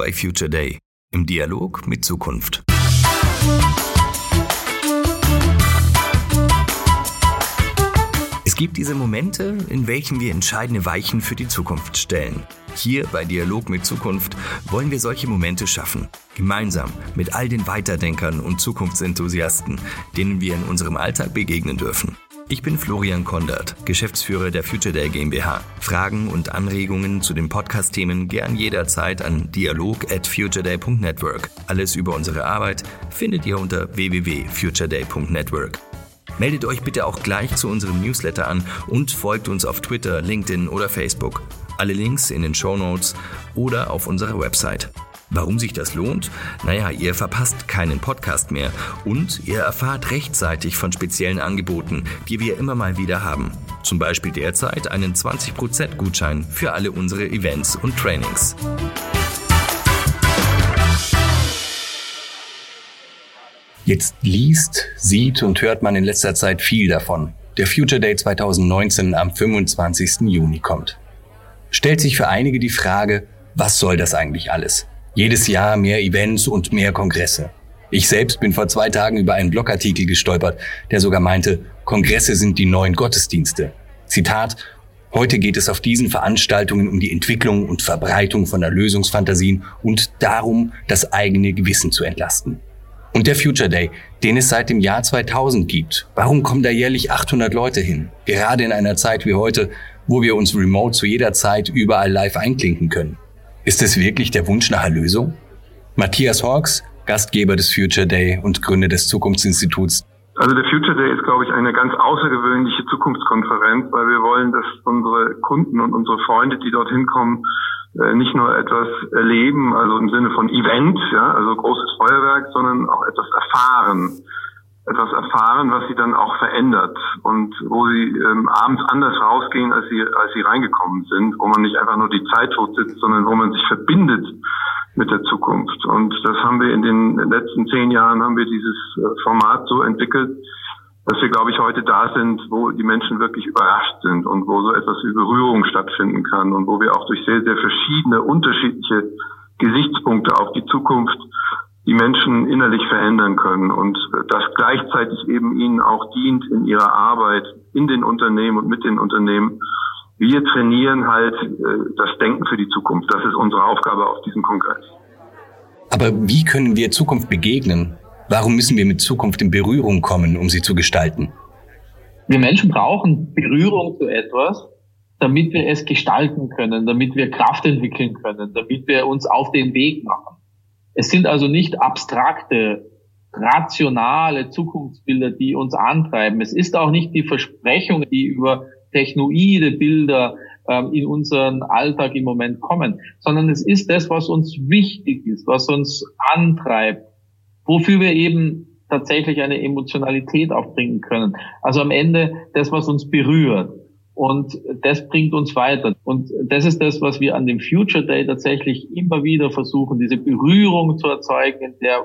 bei Future Day im Dialog mit Zukunft. Es gibt diese Momente, in welchen wir entscheidende Weichen für die Zukunft stellen. Hier bei Dialog mit Zukunft wollen wir solche Momente schaffen. Gemeinsam mit all den Weiterdenkern und Zukunftsenthusiasten, denen wir in unserem Alltag begegnen dürfen. Ich bin Florian Kondert, Geschäftsführer der Future Day GmbH. Fragen und Anregungen zu den Podcast-Themen gern jederzeit an dialog at futureday.network. Alles über unsere Arbeit findet ihr unter www.futureday.network. Meldet euch bitte auch gleich zu unserem Newsletter an und folgt uns auf Twitter, LinkedIn oder Facebook. Alle Links in den Show Notes oder auf unserer Website. Warum sich das lohnt? Naja, ihr verpasst keinen Podcast mehr und ihr erfahrt rechtzeitig von speziellen Angeboten, die wir immer mal wieder haben. Zum Beispiel derzeit einen 20% Gutschein für alle unsere Events und Trainings. Jetzt liest, sieht und hört man in letzter Zeit viel davon. Der Future Day 2019 am 25. Juni kommt. Stellt sich für einige die Frage, was soll das eigentlich alles? Jedes Jahr mehr Events und mehr Kongresse. Ich selbst bin vor zwei Tagen über einen Blogartikel gestolpert, der sogar meinte, Kongresse sind die neuen Gottesdienste. Zitat, Heute geht es auf diesen Veranstaltungen um die Entwicklung und Verbreitung von Erlösungsfantasien und darum, das eigene Gewissen zu entlasten. Und der Future Day, den es seit dem Jahr 2000 gibt. Warum kommen da jährlich 800 Leute hin? Gerade in einer Zeit wie heute, wo wir uns remote zu jeder Zeit überall live einklinken können. Ist es wirklich der Wunsch nach Erlösung? Matthias Hawks, Gastgeber des Future Day und Gründer des Zukunftsinstituts. Also der Future Day ist, glaube ich, eine ganz außergewöhnliche Zukunftskonferenz, weil wir wollen, dass unsere Kunden und unsere Freunde, die dorthin kommen, äh, nicht nur etwas erleben, also im Sinne von Event, ja, also großes Feuerwerk, sondern auch etwas erfahren etwas erfahren, was sie dann auch verändert und wo sie ähm, abends anders rausgehen, als sie, als sie reingekommen sind, wo man nicht einfach nur die Zeit tot sitzt, sondern wo man sich verbindet mit der Zukunft. Und das haben wir in den letzten zehn Jahren, haben wir dieses äh, Format so entwickelt, dass wir, glaube ich, heute da sind, wo die Menschen wirklich überrascht sind und wo so etwas wie Berührung stattfinden kann und wo wir auch durch sehr, sehr verschiedene, unterschiedliche Gesichtspunkte auf die Zukunft die Menschen innerlich verändern können und das gleichzeitig eben ihnen auch dient in ihrer Arbeit in den Unternehmen und mit den Unternehmen. Wir trainieren halt äh, das Denken für die Zukunft. Das ist unsere Aufgabe auf diesem Kongress. Aber wie können wir Zukunft begegnen? Warum müssen wir mit Zukunft in Berührung kommen, um sie zu gestalten? Wir Menschen brauchen Berührung zu etwas, damit wir es gestalten können, damit wir Kraft entwickeln können, damit wir uns auf den Weg machen. Es sind also nicht abstrakte, rationale Zukunftsbilder, die uns antreiben. Es ist auch nicht die Versprechung, die über technoide Bilder ähm, in unseren Alltag im Moment kommen, sondern es ist das, was uns wichtig ist, was uns antreibt, wofür wir eben tatsächlich eine Emotionalität aufbringen können. Also am Ende das, was uns berührt. Und das bringt uns weiter. Und das ist das, was wir an dem Future Day tatsächlich immer wieder versuchen, diese Berührung zu erzeugen, in der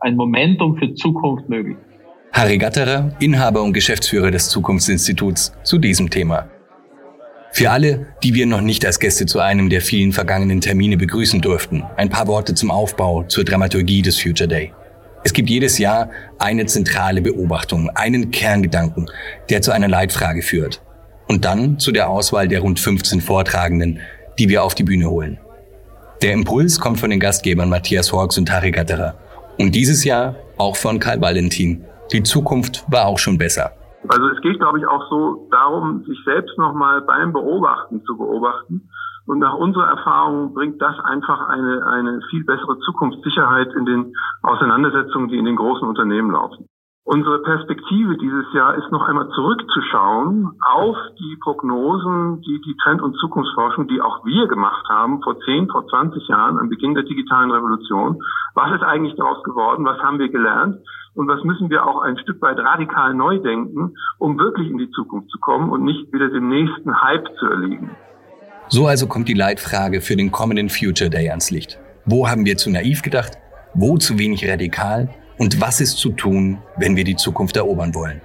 ein Momentum für Zukunft möglich ist. Harry Gatterer, Inhaber und Geschäftsführer des Zukunftsinstituts, zu diesem Thema. Für alle, die wir noch nicht als Gäste zu einem der vielen vergangenen Termine begrüßen durften, ein paar Worte zum Aufbau, zur Dramaturgie des Future Day. Es gibt jedes Jahr eine zentrale Beobachtung, einen Kerngedanken, der zu einer Leitfrage führt und dann zu der Auswahl der rund 15 Vortragenden, die wir auf die Bühne holen. Der Impuls kommt von den Gastgebern Matthias Horks und Harry Gatterer. Und dieses Jahr auch von Karl Valentin. Die Zukunft war auch schon besser. Also es geht, glaube ich, auch so darum, sich selbst nochmal beim Beobachten zu beobachten. Und nach unserer Erfahrung bringt das einfach eine, eine viel bessere Zukunftssicherheit in den Auseinandersetzungen, die in den großen Unternehmen laufen. Unsere Perspektive dieses Jahr ist noch einmal zurückzuschauen auf die Prognosen, die die Trend- und Zukunftsforschung, die auch wir gemacht haben vor 10, vor 20 Jahren am Beginn der digitalen Revolution. Was ist eigentlich daraus geworden? Was haben wir gelernt? Und was müssen wir auch ein Stück weit radikal neu denken, um wirklich in die Zukunft zu kommen und nicht wieder dem nächsten Hype zu erliegen? So also kommt die Leitfrage für den kommenden Future Day ans Licht. Wo haben wir zu naiv gedacht? Wo zu wenig radikal? Und was ist zu tun, wenn wir die Zukunft erobern wollen?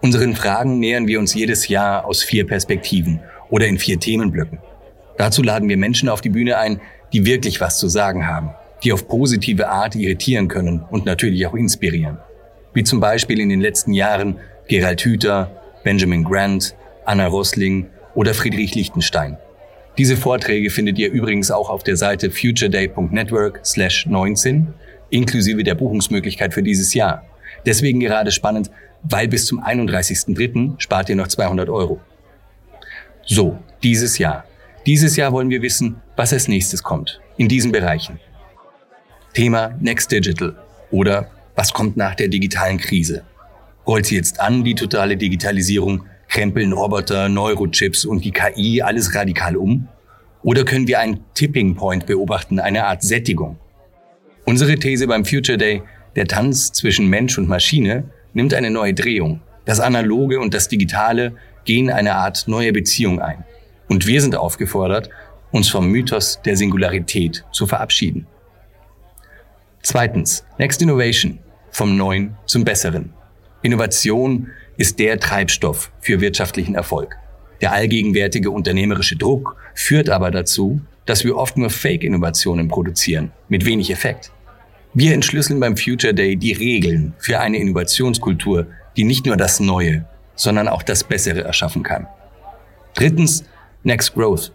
Unseren Fragen nähern wir uns jedes Jahr aus vier Perspektiven oder in vier Themenblöcken. Dazu laden wir Menschen auf die Bühne ein, die wirklich was zu sagen haben, die auf positive Art irritieren können und natürlich auch inspirieren. Wie zum Beispiel in den letzten Jahren Gerald Hüther, Benjamin Grant, Anna Rosling oder Friedrich Lichtenstein. Diese Vorträge findet ihr übrigens auch auf der Seite futureday.network slash 19, inklusive der Buchungsmöglichkeit für dieses Jahr. Deswegen gerade spannend, weil bis zum 31.03. spart ihr noch 200 Euro. So, dieses Jahr. Dieses Jahr wollen wir wissen, was als nächstes kommt. In diesen Bereichen. Thema Next Digital oder was kommt nach der digitalen Krise? Rollt sie jetzt an, die totale Digitalisierung? Krempeln Roboter, Neurochips und die KI alles radikal um? Oder können wir einen Tipping Point beobachten, eine Art Sättigung? Unsere These beim Future Day, der Tanz zwischen Mensch und Maschine, nimmt eine neue Drehung. Das Analoge und das Digitale gehen eine Art neue Beziehung ein. Und wir sind aufgefordert, uns vom Mythos der Singularität zu verabschieden. Zweitens, Next Innovation, vom Neuen zum Besseren. Innovation ist der Treibstoff für wirtschaftlichen Erfolg. Der allgegenwärtige unternehmerische Druck führt aber dazu, dass wir oft nur Fake-Innovationen produzieren, mit wenig Effekt. Wir entschlüsseln beim Future Day die Regeln für eine Innovationskultur, die nicht nur das Neue, sondern auch das Bessere erschaffen kann. Drittens, Next Growth.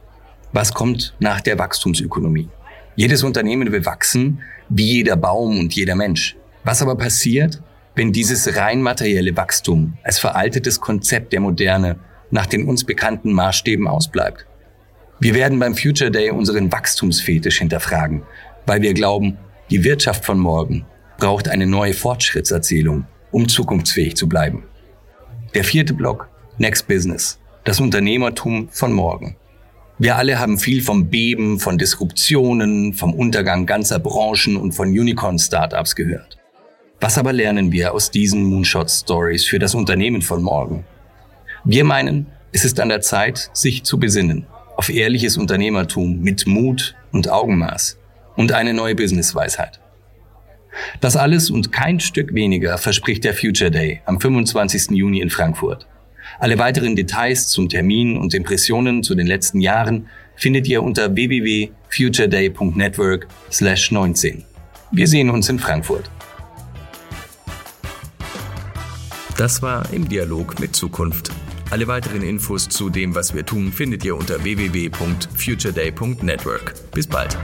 Was kommt nach der Wachstumsökonomie? Jedes Unternehmen will wachsen, wie jeder Baum und jeder Mensch. Was aber passiert, wenn dieses rein materielle Wachstum als veraltetes Konzept der Moderne nach den uns bekannten Maßstäben ausbleibt? Wir werden beim Future Day unseren Wachstumsfetisch hinterfragen, weil wir glauben, die Wirtschaft von morgen braucht eine neue Fortschrittserzählung, um zukunftsfähig zu bleiben. Der vierte Block, Next Business, das Unternehmertum von morgen. Wir alle haben viel vom Beben, von Disruptionen, vom Untergang ganzer Branchen und von Unicorn-Startups gehört. Was aber lernen wir aus diesen Moonshot-Stories für das Unternehmen von morgen? Wir meinen, es ist an der Zeit, sich zu besinnen auf ehrliches Unternehmertum mit Mut und Augenmaß und eine neue Businessweisheit. Das alles und kein Stück weniger verspricht der Future Day am 25. Juni in Frankfurt. Alle weiteren Details zum Termin und Impressionen zu den letzten Jahren findet ihr unter www.futureday.network/19. Wir sehen uns in Frankfurt. Das war im Dialog mit Zukunft. Alle weiteren Infos zu dem, was wir tun, findet ihr unter www.futureday.network. Bis bald.